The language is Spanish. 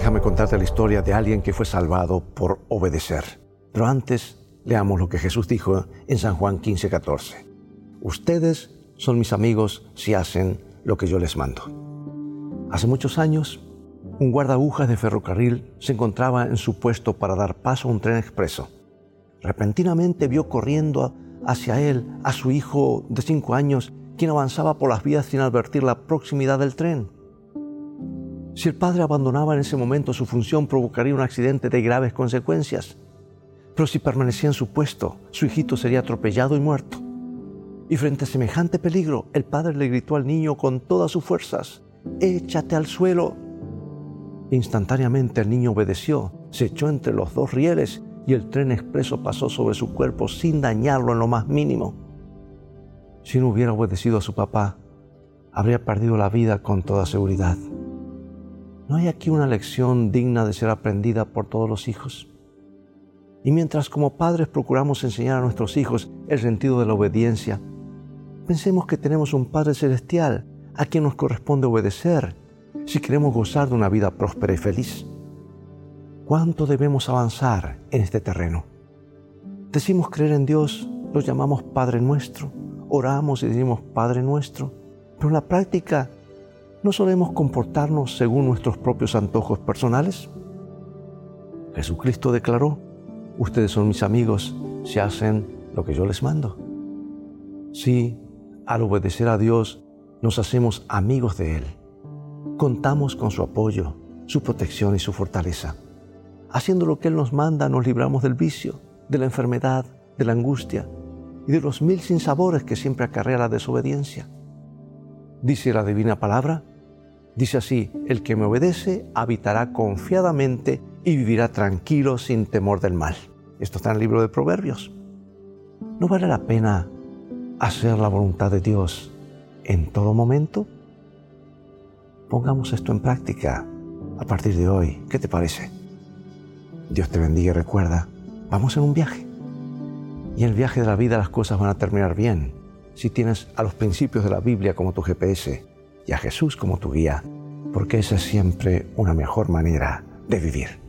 Déjame contarte la historia de alguien que fue salvado por obedecer. Pero antes, leamos lo que Jesús dijo en San Juan 15, 14. Ustedes son mis amigos si hacen lo que yo les mando. Hace muchos años, un guarda de ferrocarril se encontraba en su puesto para dar paso a un tren expreso. Repentinamente vio corriendo hacia él a su hijo de cinco años, quien avanzaba por las vías sin advertir la proximidad del tren. Si el padre abandonaba en ese momento su función, provocaría un accidente de graves consecuencias. Pero si permanecía en su puesto, su hijito sería atropellado y muerto. Y frente a semejante peligro, el padre le gritó al niño con todas sus fuerzas, échate al suelo. Instantáneamente el niño obedeció, se echó entre los dos rieles y el tren expreso pasó sobre su cuerpo sin dañarlo en lo más mínimo. Si no hubiera obedecido a su papá, habría perdido la vida con toda seguridad. ¿No hay aquí una lección digna de ser aprendida por todos los hijos? Y mientras como padres procuramos enseñar a nuestros hijos el sentido de la obediencia, pensemos que tenemos un Padre Celestial a quien nos corresponde obedecer si queremos gozar de una vida próspera y feliz. ¿Cuánto debemos avanzar en este terreno? Decimos creer en Dios, lo llamamos Padre nuestro, oramos y decimos Padre nuestro, pero en la práctica ¿no solemos comportarnos según nuestros propios antojos personales? Jesucristo declaró, ustedes son mis amigos si hacen lo que yo les mando. Sí, al obedecer a Dios nos hacemos amigos de Él. Contamos con su apoyo, su protección y su fortaleza. Haciendo lo que Él nos manda nos libramos del vicio, de la enfermedad, de la angustia y de los mil sinsabores que siempre acarrea la desobediencia. Dice la divina palabra, Dice así, el que me obedece habitará confiadamente y vivirá tranquilo sin temor del mal. Esto está en el libro de Proverbios. ¿No vale la pena hacer la voluntad de Dios en todo momento? Pongamos esto en práctica a partir de hoy. ¿Qué te parece? Dios te bendiga y recuerda, vamos en un viaje. Y en el viaje de la vida las cosas van a terminar bien si tienes a los principios de la Biblia como tu GPS y a Jesús como tu guía, porque esa es siempre una mejor manera de vivir.